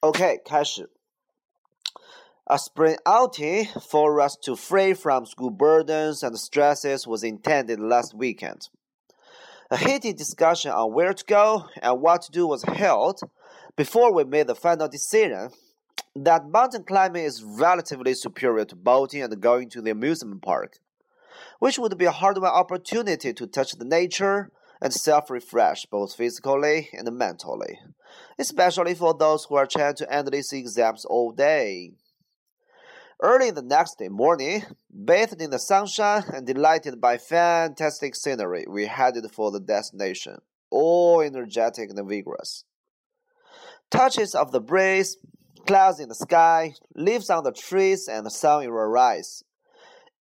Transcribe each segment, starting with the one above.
OK，开始。A spring outing for us to free from school burdens and stresses was intended last weekend. A heated discussion on where to go and what to do was held before we made the final decision that mountain climbing is relatively superior to boating and going to the amusement park, which would be a hard-won opportunity to touch the nature and self-refresh both physically and mentally, especially for those who are trying to endless exams all day. Early the next day morning, bathed in the sunshine and delighted by fantastic scenery, we headed for the destination, all energetic and vigorous. Touches of the breeze, clouds in the sky, leaves on the trees, and the sun in our eyes.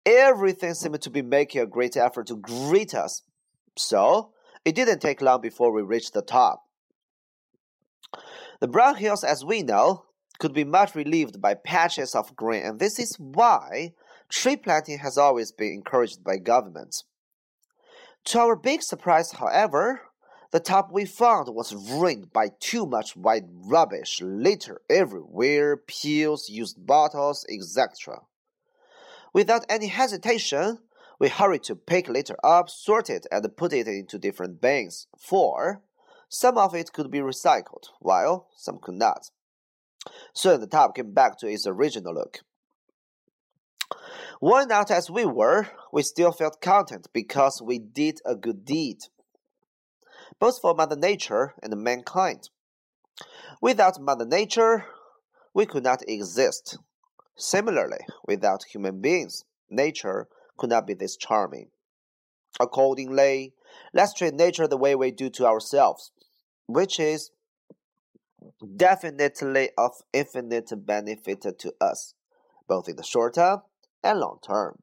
Everything seemed to be making a great effort to greet us. So, it didn't take long before we reached the top. The brown hills, as we know, could be much relieved by patches of green, and this is why tree planting has always been encouraged by governments. To our big surprise, however, the top we found was ruined by too much white rubbish, litter everywhere, peels, used bottles, etc. Without any hesitation, we hurried to pick litter up, sort it, and put it into different bins, for some of it could be recycled, while some could not. Soon the top came back to its original look. Worn out as we were, we still felt content because we did a good deed, both for Mother Nature and mankind. Without Mother Nature, we could not exist. Similarly, without human beings, nature could not be this charming. Accordingly, let's treat nature the way we do to ourselves, which is definitely of infinite benefit to us, both in the short term and long term.